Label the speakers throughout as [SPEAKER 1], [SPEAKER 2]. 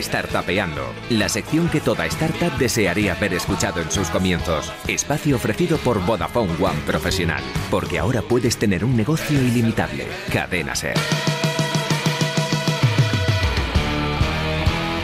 [SPEAKER 1] Startupeando, la sección que toda startup desearía haber escuchado en sus comienzos. Espacio ofrecido por Vodafone One Profesional, porque ahora puedes tener un negocio ilimitable. Cadena Ser.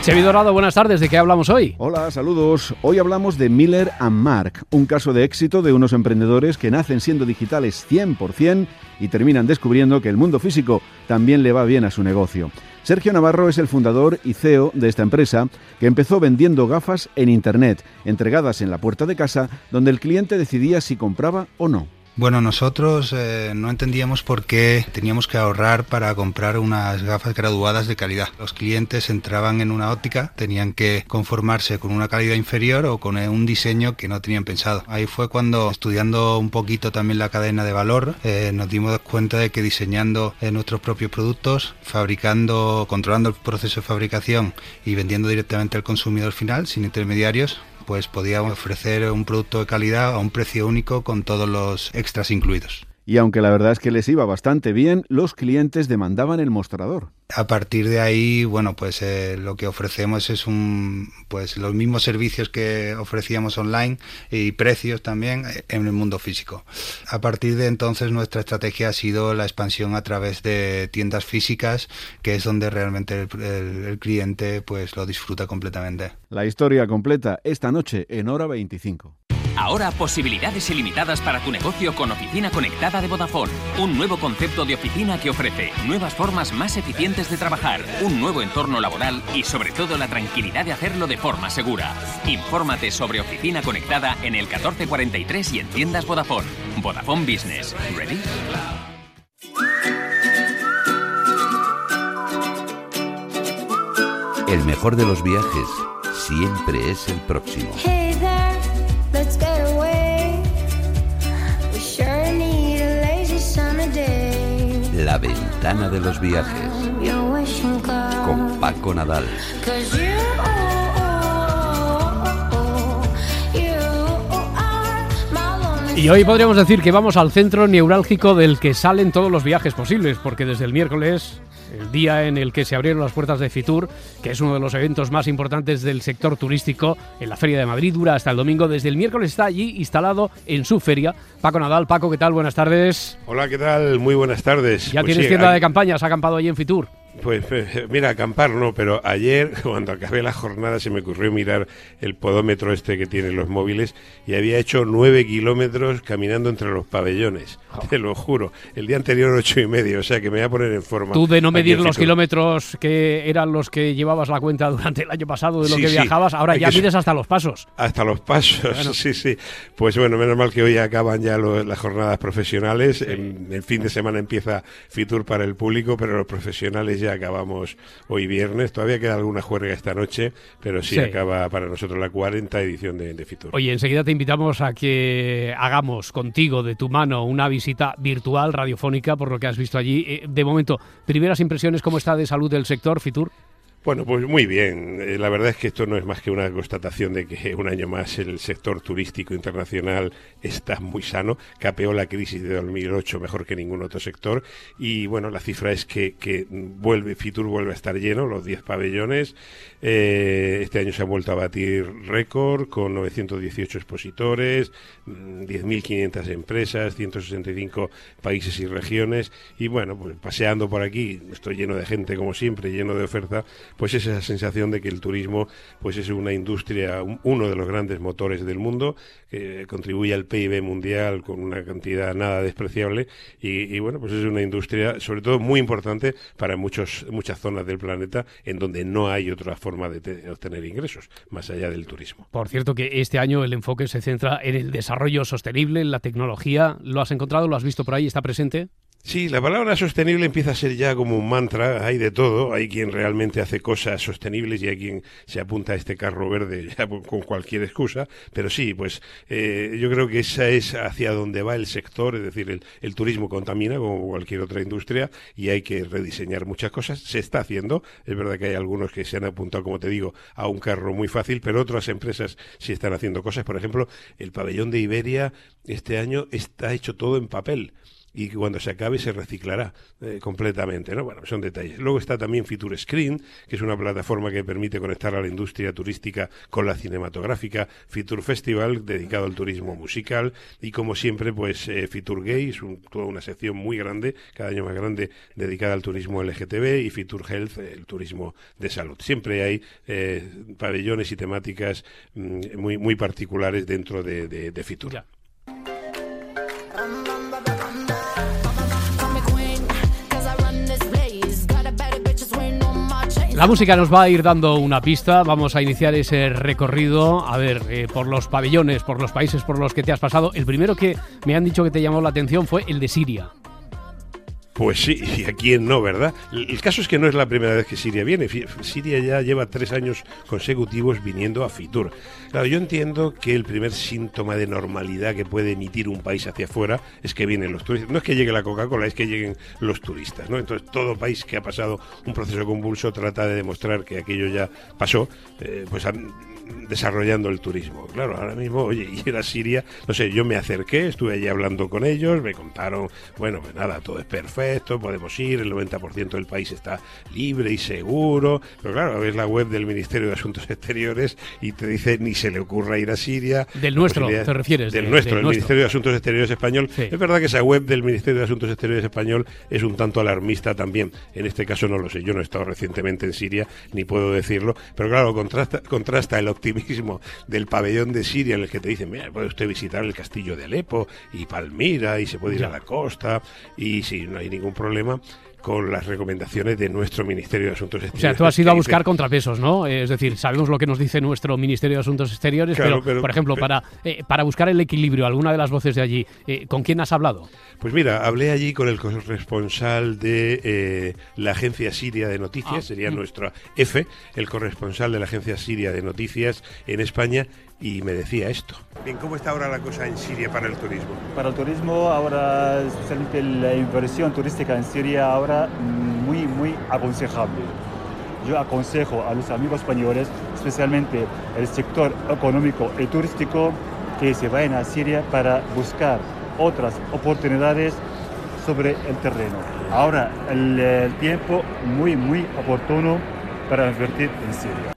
[SPEAKER 2] Xavi Dorado, buenas tardes. ¿De qué hablamos hoy?
[SPEAKER 3] Hola, saludos. Hoy hablamos de Miller and Mark, un caso de éxito de unos emprendedores que nacen siendo digitales 100% y terminan descubriendo que el mundo físico también le va bien a su negocio. Sergio Navarro es el fundador y CEO de esta empresa que empezó vendiendo gafas en Internet, entregadas en la puerta de casa, donde el cliente decidía si compraba o no.
[SPEAKER 4] Bueno, nosotros eh, no entendíamos por qué teníamos que ahorrar para comprar unas gafas graduadas de calidad. Los clientes entraban en una óptica, tenían que conformarse con una calidad inferior o con un diseño que no tenían pensado. Ahí fue cuando, estudiando un poquito también la cadena de valor, eh, nos dimos cuenta de que diseñando eh, nuestros propios productos, fabricando, controlando el proceso de fabricación y vendiendo directamente al consumidor final, sin intermediarios, pues podíamos ofrecer un producto de calidad a un precio único con todos los extras incluidos.
[SPEAKER 3] Y aunque la verdad es que les iba bastante bien, los clientes demandaban el mostrador.
[SPEAKER 4] A partir de ahí, bueno, pues eh, lo que ofrecemos es un, pues los mismos servicios que ofrecíamos online y precios también eh, en el mundo físico. A partir de entonces nuestra estrategia ha sido la expansión a través de tiendas físicas, que es donde realmente el, el cliente pues lo disfruta completamente.
[SPEAKER 3] La historia completa esta noche en hora 25.
[SPEAKER 1] Ahora posibilidades ilimitadas para tu negocio con Oficina Conectada de Vodafone. Un nuevo concepto de oficina que ofrece nuevas formas más eficientes de trabajar, un nuevo entorno laboral y sobre todo la tranquilidad de hacerlo de forma segura. Infórmate sobre Oficina Conectada en el 1443 y en tiendas Vodafone. Vodafone Business. ¿Ready?
[SPEAKER 5] El mejor de los viajes siempre es el próximo. La ventana de los viajes. Con Paco Nadal.
[SPEAKER 2] Y hoy podríamos decir que vamos al centro neurálgico del que salen todos los viajes posibles, porque desde el miércoles, el día en el que se abrieron las puertas de Fitur, que es uno de los eventos más importantes del sector turístico en la Feria de Madrid, dura hasta el domingo. Desde el miércoles está allí instalado en su feria. Paco Nadal, Paco, ¿qué tal? Buenas tardes.
[SPEAKER 6] Hola, ¿qué tal? Muy buenas tardes.
[SPEAKER 2] Ya
[SPEAKER 6] Pues
[SPEAKER 2] tienes
[SPEAKER 6] sí,
[SPEAKER 2] tienda de campaña, has acampado allí en Fitur.
[SPEAKER 6] Pues eh, mira, acampar no, pero ayer cuando acabé la jornada se me ocurrió mirar el podómetro este que tienen los móviles y había hecho nueve kilómetros caminando entre los pabellones. Te lo juro. El día anterior ocho y medio, o sea que me voy a poner en forma.
[SPEAKER 2] Tú de no medir los kilómetros que eran los que llevabas la cuenta durante el año pasado de lo
[SPEAKER 6] Sí,
[SPEAKER 2] que
[SPEAKER 6] sí.
[SPEAKER 2] viajabas, ahora
[SPEAKER 6] Hay
[SPEAKER 2] ya mides hasta los pasos.
[SPEAKER 6] Hasta los pasos, sí, sí. Pues bueno, menos mal que hoy acaban ya lo- las jornadas profesionales. En, el fin de semana empieza Fitur para el público, pero los profesionales ya acabamos hoy viernes. Todavía queda alguna juerga esta noche, pero sí,
[SPEAKER 2] Sí.
[SPEAKER 6] acaba para nosotros la 40 edición de, de Fitur.
[SPEAKER 2] Oye, enseguida te invitamos a que hagamos contigo, de tu mano, una visita virtual, radiofónica, por lo que has visto allí. Eh, De momento, primeras impresiones, ¿cómo está de salud el sector, Fitur?
[SPEAKER 6] Bueno, pues muy bien. Eh, La verdad es que esto no es más que una constatación de que un año más el sector turístico internacional está muy sano, capeó la crisis de 2008 mejor que ningún otro sector y bueno, la cifra es que, que vuelve, Fitur vuelve a estar lleno, los 10 pabellones. Eh, este año se ha vuelto a batir récord con 918 expositores, mm, 10.500 empresas, 165 países y regiones y bueno, pues paseando por aquí, estoy lleno de gente como siempre, lleno de oferta, pues es esa sensación de que el turismo pues es una industria, un- uno de los grandes motores del mundo, que contribuye al PIB mundial con una cantidad nada despreciable y, bueno, pues es una industria sobre todo muy importante para muchos, muchas zonas del planeta en donde no hay otra forma de te- obtener ingresos más allá del turismo.
[SPEAKER 2] Por cierto, que este año el enfoque se centra en el desarrollo sostenible, en la tecnología. ¿Lo has encontrado? ¿Lo has visto por ahí? ¿Está presente?
[SPEAKER 6] Sí, la palabra sostenible empieza a ser ya como un mantra, hay de todo, hay quien realmente hace cosas sostenibles y hay quien se apunta a este carro verde ya con cualquier excusa, pero sí, pues eh, yo creo que esa es hacia donde va el sector, es decir, el, el turismo contamina como cualquier otra industria y hay que rediseñar muchas cosas, se está haciendo, es verdad que hay algunos que se han apuntado, como te digo, a un carro muy fácil, pero otras empresas sí están haciendo cosas, por ejemplo, el pabellón de Iberia este año está hecho todo en papel y cuando se acabe se reciclará eh, completamente, ¿no? Bueno, son detalles. Luego está también Fitur Screen, que es una plataforma que permite conectar a la industria turística con la cinematográfica, Fitur Festival, dedicado al turismo musical, y como siempre, pues eh, Gay, es toda una sección muy grande, cada año más grande, dedicada al turismo LGTB, y Fitur Health, el turismo de salud. Siempre hay eh, pabellones y temáticas mm, muy, muy particulares dentro de, de.
[SPEAKER 2] La música nos va a ir dando una pista, vamos a iniciar ese recorrido, a ver, eh, por los pabellones, por los países por los que te has pasado. El primero que me han dicho que te llamó la atención fue el de Siria.
[SPEAKER 6] Pues sí, y a quién no, ¿verdad? El caso es que no es la primera vez que Siria viene. Siria ya lleva tres años consecutivos viniendo a Fitur. Claro, yo entiendo que el primer síntoma de normalidad que puede emitir un país hacia afuera es que vienen los turistas. No es que llegue la Coca-Cola, es que lleguen los turistas, ¿no? Entonces, todo país que ha pasado un proceso convulso trata de demostrar que aquello ya pasó, eh, pues desarrollando el turismo. Claro, ahora mismo, oye, y era Siria, no sé, yo me acerqué, estuve allí hablando con ellos, me contaron, bueno, pues nada, todo es perfecto, podemos ir, el 90% del país está libre y seguro, pero claro, ves la web del Ministerio de Asuntos Exteriores y te dice ni se le ocurra ir a Siria.
[SPEAKER 2] Del nuestro, te refieres.
[SPEAKER 6] Del nuestro, el Ministerio de Asuntos Exteriores español. Es verdad que esa web del Ministerio de Asuntos Exteriores español es un tanto alarmista también. En este caso no lo sé, yo no he estado recientemente en Siria, ni puedo decirlo, pero claro, contrasta, contrasta el optimismo del pabellón de Siria en el que te dicen, mira, puede usted visitar el castillo de Alepo y Palmira y se puede ir a la costa y si no hay ningún problema con las recomendaciones de nuestro Ministerio de Asuntos Exteriores.
[SPEAKER 2] O sea, tú has ido a buscar contrapesos, ¿no? Es decir, sabemos lo que nos dice nuestro Ministerio de Asuntos Exteriores, pero, por ejemplo, para, eh, para buscar el equilibrio, alguna de las voces de allí, eh, ¿con quién has hablado?
[SPEAKER 6] Pues mira, hablé allí con el corresponsal de eh, la Agencia Siria de Noticias, ah, sería mm. nuestra F, el corresponsal de la Agencia Siria de Noticias en España, y me decía esto. Bien, ¿cómo está ahora la cosa en Siria para el turismo?
[SPEAKER 7] Para el turismo ahora, especialmente la inversión turística en Siria ahora muy, muy aconsejable. Yo aconsejo a los amigos españoles, especialmente el sector económico y turístico, que se vayan a Siria para buscar otras oportunidades sobre el terreno. Ahora el, el tiempo muy, muy oportuno para invertir en Siria.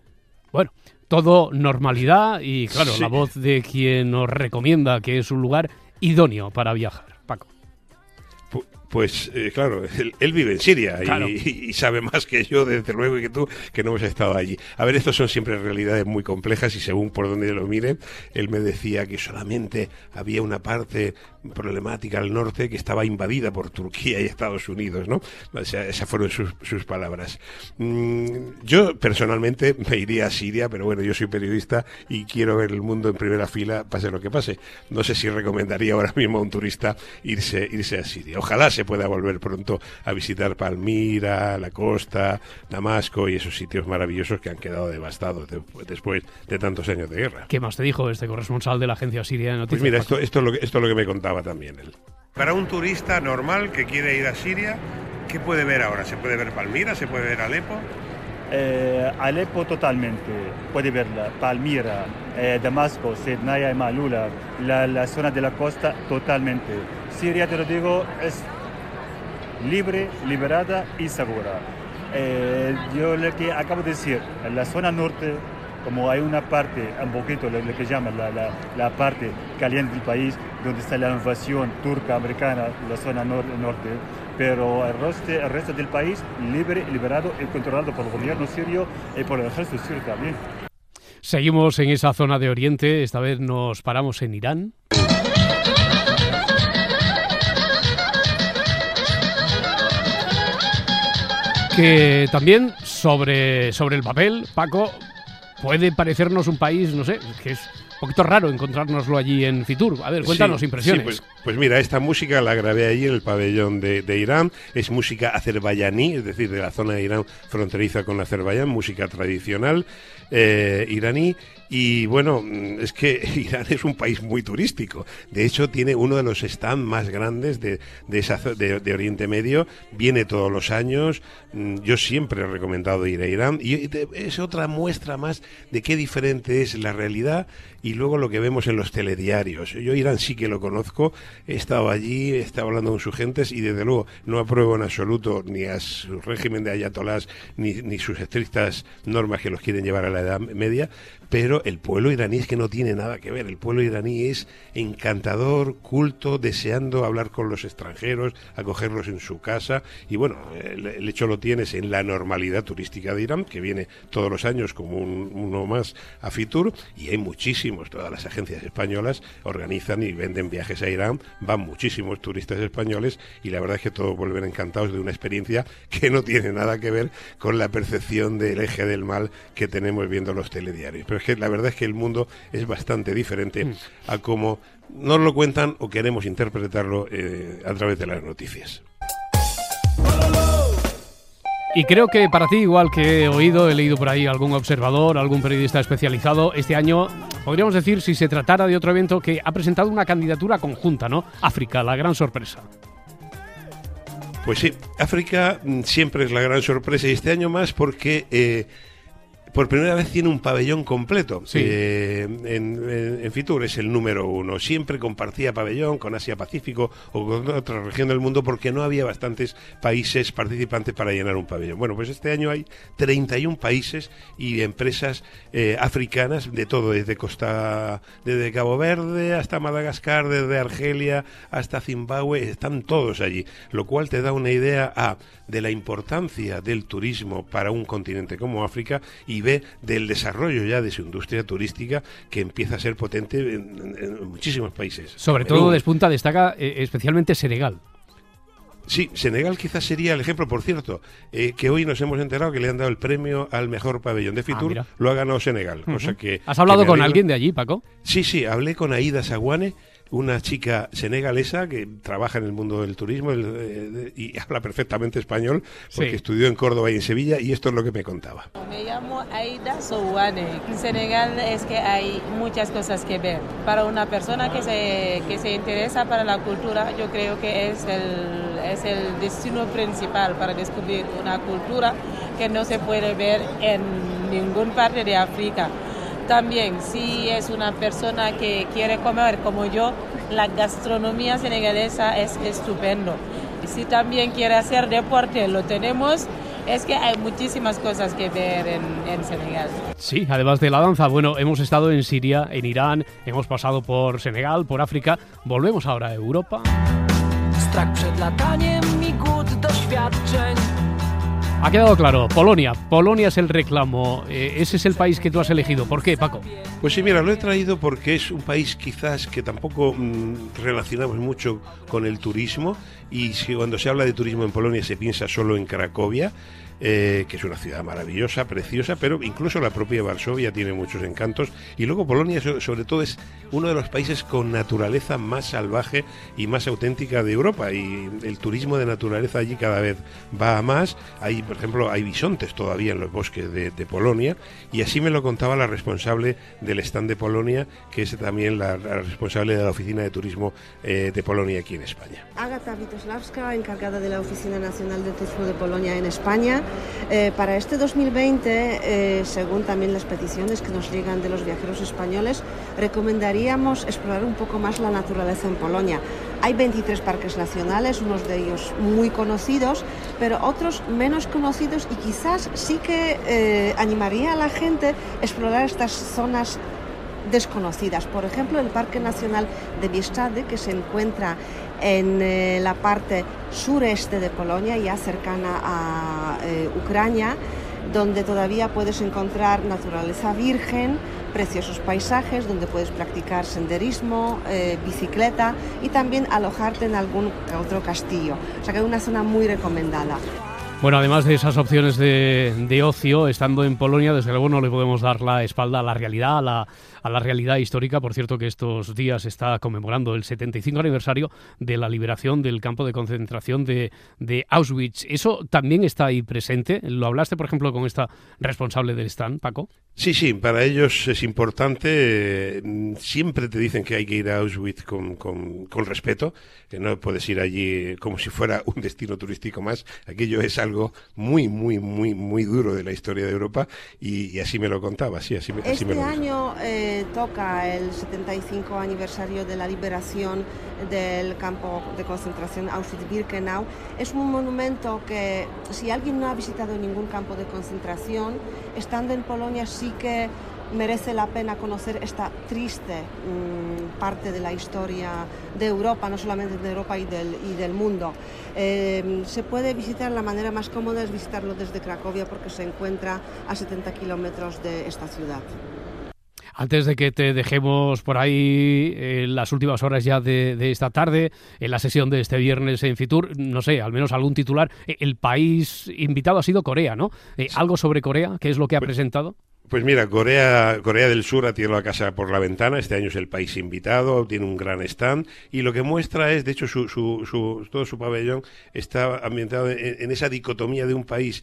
[SPEAKER 2] Bueno, todo normalidad y claro, la voz de quien nos recomienda que es un lugar idóneo para viajar. Paco.
[SPEAKER 6] Pues eh, claro, él, vive en Siria y, sabe más que yo, desde luego, y que tú, que no hemos estado allí. A ver, estos son siempre realidades muy complejas y según por donde lo mire, él me decía que solamente había una parte problemática al norte que estaba invadida por Turquía y Estados Unidos, ¿no? O sea, esas fueron sus, palabras. Mm, yo personalmente me iría a Siria, pero bueno, yo soy periodista y quiero ver el mundo en primera fila, pase lo que pase. No sé si recomendaría ahora mismo a un turista irse, irse a Siria. Ojalá se pueda volver pronto a visitar Palmira, la costa, Damasco y esos sitios maravillosos que han quedado devastados después de tantos años de guerra.
[SPEAKER 2] ¿Qué más te dijo este corresponsal de la agencia siria de noticias?
[SPEAKER 6] Pues mira, esto, esto, es lo que, esto es lo que me contaba también él. Para un turista normal que quiere ir a Siria, ¿qué puede ver ahora? ¿Se puede ver Palmira? ¿Se puede ver Alepo?
[SPEAKER 7] Eh, Alepo totalmente, puede verla, Palmira, eh, Damasco, Sednaya y Malula, la, la, zona de la costa totalmente. Siria, te lo digo, es libre, liberada y segura. Eh, yo lo que acabo de decir, en la zona norte, como hay una parte, un poquito lo, que llaman la, la, parte caliente del país, donde está la invasión turca, americana, la zona norte, pero el resto, el resto del país libre, liberado y controlado por el gobierno sirio y por el ejército sirio también.
[SPEAKER 2] Seguimos en esa zona de Oriente, esta vez nos paramos en Irán. Que también sobre, sobre el papel, Paco, puede parecernos un país, no sé, que es un poquito raro encontrárnoslo allí en Fitur. A ver, cuéntanos impresiones.
[SPEAKER 6] Pues, pues, mira, esta música la grabé allí en el pabellón de, Irán. Es música azerbaiyaní, es decir, de la zona de Irán fronteriza con Azerbaiyán, música tradicional eh, iraní Y bueno, mm, es que Irán es un país muy turístico. De hecho, tiene uno de los stands más grandes de, de, esa, de, de Oriente Medio. Viene todos los años. Mm, yo siempre he recomendado ir a Irán. Y es otra muestra más de qué diferente es la realidad y luego lo que vemos en los telediarios. Yo Irán sí que lo conozco. He estado allí, he estado hablando con sus gentes y desde luego no apruebo en absoluto ni a su régimen de ayatolás ni, ni sus estrictas normas que los quieren llevar a la Edad Media, pero el pueblo iraní es que no tiene nada que ver. El pueblo iraní es encantador, culto, deseando hablar con los extranjeros, acogerlos en su casa. Y bueno, el, hecho lo tienes en la normalidad turística de Irán, que viene todos los años como uno más a Fitur, y hay muchísimos, todas las agencias españolas organizan y venden viajes a Irán, van muchísimos turistas españoles, y la verdad es que todos vuelven encantados de una experiencia que no tiene nada que ver con la percepción del eje del mal que tenemos viendo los telediarios. Pero que la verdad es que el mundo es bastante diferente mm. a cómo nos lo cuentan o queremos interpretarlo eh, a través de las noticias.
[SPEAKER 2] Y creo que para ti, igual que he oído, he leído por ahí algún observador, algún periodista especializado, este año podríamos decir, si se tratara de otro evento, que ha presentado una candidatura conjunta, ¿no? África, la gran sorpresa.
[SPEAKER 6] Pues sí, África mm, siempre es la gran sorpresa y este año más porque... Eh, por primera vez tiene un pabellón completo. Eh, en, Fitur es el número uno. Siempre compartía pabellón con Asia Pacífico o con otra región del mundo porque no había bastantes países participantes para llenar un pabellón. Bueno, pues este año hay 31 países y empresas eh, africanas de todo, desde Costa, desde Cabo Verde hasta Madagascar, desde Argelia hasta Zimbabue, están todos allí, lo cual te da una idea a de la importancia del turismo para un continente como África y ve del desarrollo ya de su industria turística que empieza a ser potente en, muchísimos países.
[SPEAKER 2] Sobre todo despunta, destaca eh, especialmente Senegal.
[SPEAKER 6] Sí, Senegal quizás sería el ejemplo, por cierto, eh, que hoy nos hemos enterado que le han dado el premio al mejor pabellón de ah, Fitur, lo ha ganado Senegal. que,
[SPEAKER 2] ¿Has hablado con alguien de allí, Paco?
[SPEAKER 6] Sí, sí, hablé con Aida Saguane, una chica senegalesa que trabaja en el mundo del turismo eh, y habla perfectamente español porque estudió en Córdoba y en Sevilla y esto es lo que me contaba.
[SPEAKER 8] Me llamo Aida Souane. En Senegal es que hay muchas cosas que ver. Para una persona que se, que se interesa para la cultura, yo creo que es el, es el destino principal para descubrir una cultura que no se puede ver en ninguna parte de África. También, si es una persona que quiere comer como yo, la gastronomía senegalesa es estupendo. Y si también quiere hacer deporte, lo tenemos. Es que hay muchísimas cosas que ver en, en, Senegal.
[SPEAKER 2] Sí, además de la danza, bueno, hemos estado en Siria, en Irán, hemos pasado por Senegal, por África, volvemos ahora a Europa. Ha quedado claro, Polonia. Polonia es el reclamo. Eh, ese es el país que tú has elegido. ¿Por qué, Paco?
[SPEAKER 6] Pues sí, mira, lo he traído porque es un país quizás que tampoco mm, relacionamos mucho con el turismo y si cuando se habla de turismo en Polonia se piensa solo en Cracovia. Eh, que es una ciudad maravillosa, preciosa, pero incluso la propia Varsovia tiene muchos encantos. Y luego Polonia, sobre todo, es uno de los países con naturaleza más salvaje y más auténtica de Europa. Y el turismo de naturaleza allí cada vez va a más. Hay, por ejemplo, hay bisontes todavía en los bosques de, Polonia. Y así me lo contaba la responsable del stand de Polonia, que es también la, responsable de la Oficina de Turismo eh, de Polonia aquí en España.
[SPEAKER 9] Agata Witosławska, encargada de la Oficina Nacional de Turismo de Polonia en España. Eh, para este 2020, eh, según también las peticiones que nos llegan de los viajeros españoles, recomendaríamos explorar un poco más la naturaleza en Polonia. Hay 23 parques nacionales, unos de ellos muy conocidos, pero otros menos conocidos y quizás sí que eh, animaría a la gente a explorar estas zonas desconocidas. Por ejemplo, el Parque Nacional de Bieszczady, que se encuentra en eh, la parte sureste de Polonia, ya cercana a eh, Ucrania, donde todavía puedes encontrar naturaleza virgen, preciosos paisajes, donde puedes practicar senderismo, eh, bicicleta y también alojarte en algún otro castillo. O sea que es una zona muy recomendada.
[SPEAKER 2] Bueno, además de esas opciones de, ocio, estando en Polonia, desde luego no le podemos dar la espalda a la realidad, a la, a la realidad histórica. Por cierto, que estos días está conmemorando el 75 aniversario de la liberación del campo de concentración de, de Auschwitz. ¿Eso también está ahí presente? ¿Lo hablaste, por ejemplo, con esta responsable del stand, Paco?
[SPEAKER 6] Sí, sí, para ellos es importante. Siempre te dicen que hay que ir a Auschwitz con, con, con respeto, que no puedes ir allí como si fuera un destino turístico más. Aquello es algo muy, muy, muy, muy duro de la historia de Europa y, así me lo contaba. Sí, así,
[SPEAKER 9] así
[SPEAKER 6] este me
[SPEAKER 9] lo año eh, toca el 75 aniversario de la liberación del campo de concentración Auschwitz-Birkenau. Es un monumento que, si alguien no ha visitado ningún campo de concentración, estando en Polonia sí que merece la pena conocer esta triste mm, parte de la historia de Europa, no solamente de Europa y del, y del mundo. Eh, se puede visitar, la manera más cómoda es visitarlo desde Cracovia porque se encuentra a 70 kilómetros de esta ciudad.
[SPEAKER 2] Antes de que te dejemos por ahí en las últimas horas ya de, esta tarde, en la sesión de este viernes en Fitur, no sé, al menos algún titular. Eh, el país invitado ha sido Corea, ¿no? Eh, ¿Algo sobre Corea? ¿Qué es lo que ha pues presentado?
[SPEAKER 6] Pues mira, Corea, Corea del Sur ha tirado la casa por la ventana, este año es el país invitado, tiene un gran stand. Y lo que muestra es, de hecho, su, su, todo su pabellón está ambientado en esa dicotomía de un país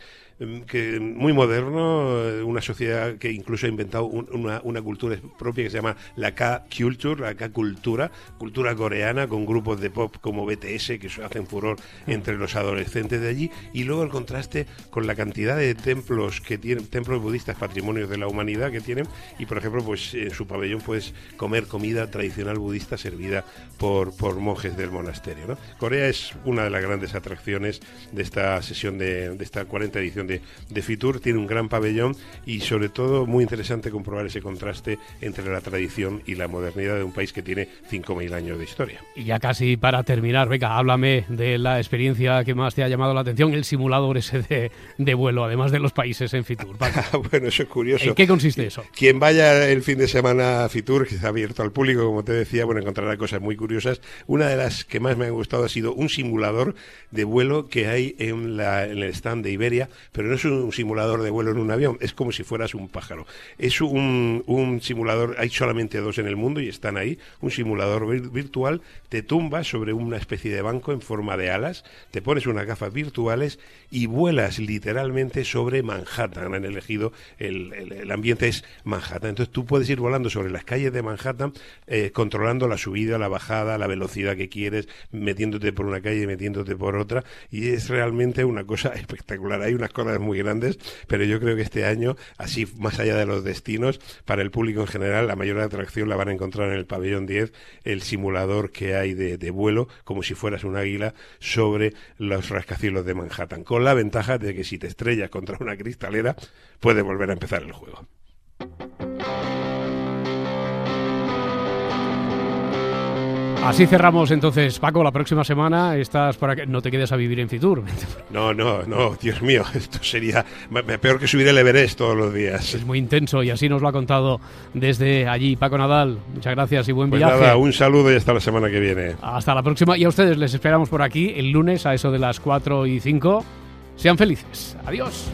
[SPEAKER 6] que muy moderno, eh, una sociedad que incluso ha inventado una, una, cultura propia que se llama la K-Culture, la K-Cultura, cultura coreana con grupos de pop como BTS que hacen furor entre los adolescentes de allí y luego el contraste con la cantidad de templos que tienen, templos budistas, patrimonios de la humanidad que tienen y por ejemplo pues en su pabellón puedes comer comida tradicional budista servida por, por monjes del monasterio. ¿no? Corea es una de las grandes atracciones de esta sesión de, de esta 40 edición de, Fitur, tiene un gran pabellón y sobre todo muy interesante comprobar ese contraste entre la tradición y la modernidad de un país que tiene 5.000 años de historia.
[SPEAKER 2] Y ya casi para terminar, venga, háblame de la experiencia que más te ha llamado la atención, el simulador ese de, vuelo, además de los países en Fitur.
[SPEAKER 6] bueno, eso es curioso.
[SPEAKER 2] ¿En qué consiste eso?
[SPEAKER 6] Quien vaya el fin de semana a Fitur, que está abierto al público, como te decía, bueno, encontrará cosas muy curiosas. Una de las que más me han gustado ha sido un simulador de vuelo que hay en, la, en el stand de Iberia, pero no es un simulador de vuelo en un avión, es como si fueras un pájaro. Es un, un simulador, hay solamente dos en el mundo y están ahí, un simulador virtual, te tumbas sobre una especie de banco en forma de alas, te pones unas gafas virtuales y vuelas literalmente sobre Manhattan. Han elegido, el, el, ambiente es Manhattan, entonces tú puedes ir volando sobre las calles de Manhattan, eh, controlando la subida, la bajada, la velocidad que quieres, metiéndote por una calle, metiéndote por otra, y es realmente una cosa espectacular. Hay unas cosas muy grandes, pero yo creo que este año, así más allá de los destinos, para el público en general, la mayor atracción la van a encontrar en el pabellón 10, el simulador que hay de, de vuelo, como si fueras un águila, sobre los rascacielos de Manhattan, con la ventaja de que si te estrellas contra una cristalera, puedes volver a empezar el juego.
[SPEAKER 2] Así cerramos entonces, Paco, la próxima semana estás para que no te quedes a vivir en Fitur.
[SPEAKER 6] No, no, no, Dios mío, esto sería peor que subir el Everest todos los días.
[SPEAKER 2] Es muy intenso y así nos lo ha contado desde allí Paco Nadal. Muchas gracias y buen
[SPEAKER 6] pues
[SPEAKER 2] viaje.
[SPEAKER 6] Nada, un saludo y hasta la semana que viene.
[SPEAKER 2] Hasta la próxima y a ustedes les esperamos por aquí el lunes a eso de las 4 y 5. Sean felices. Adiós.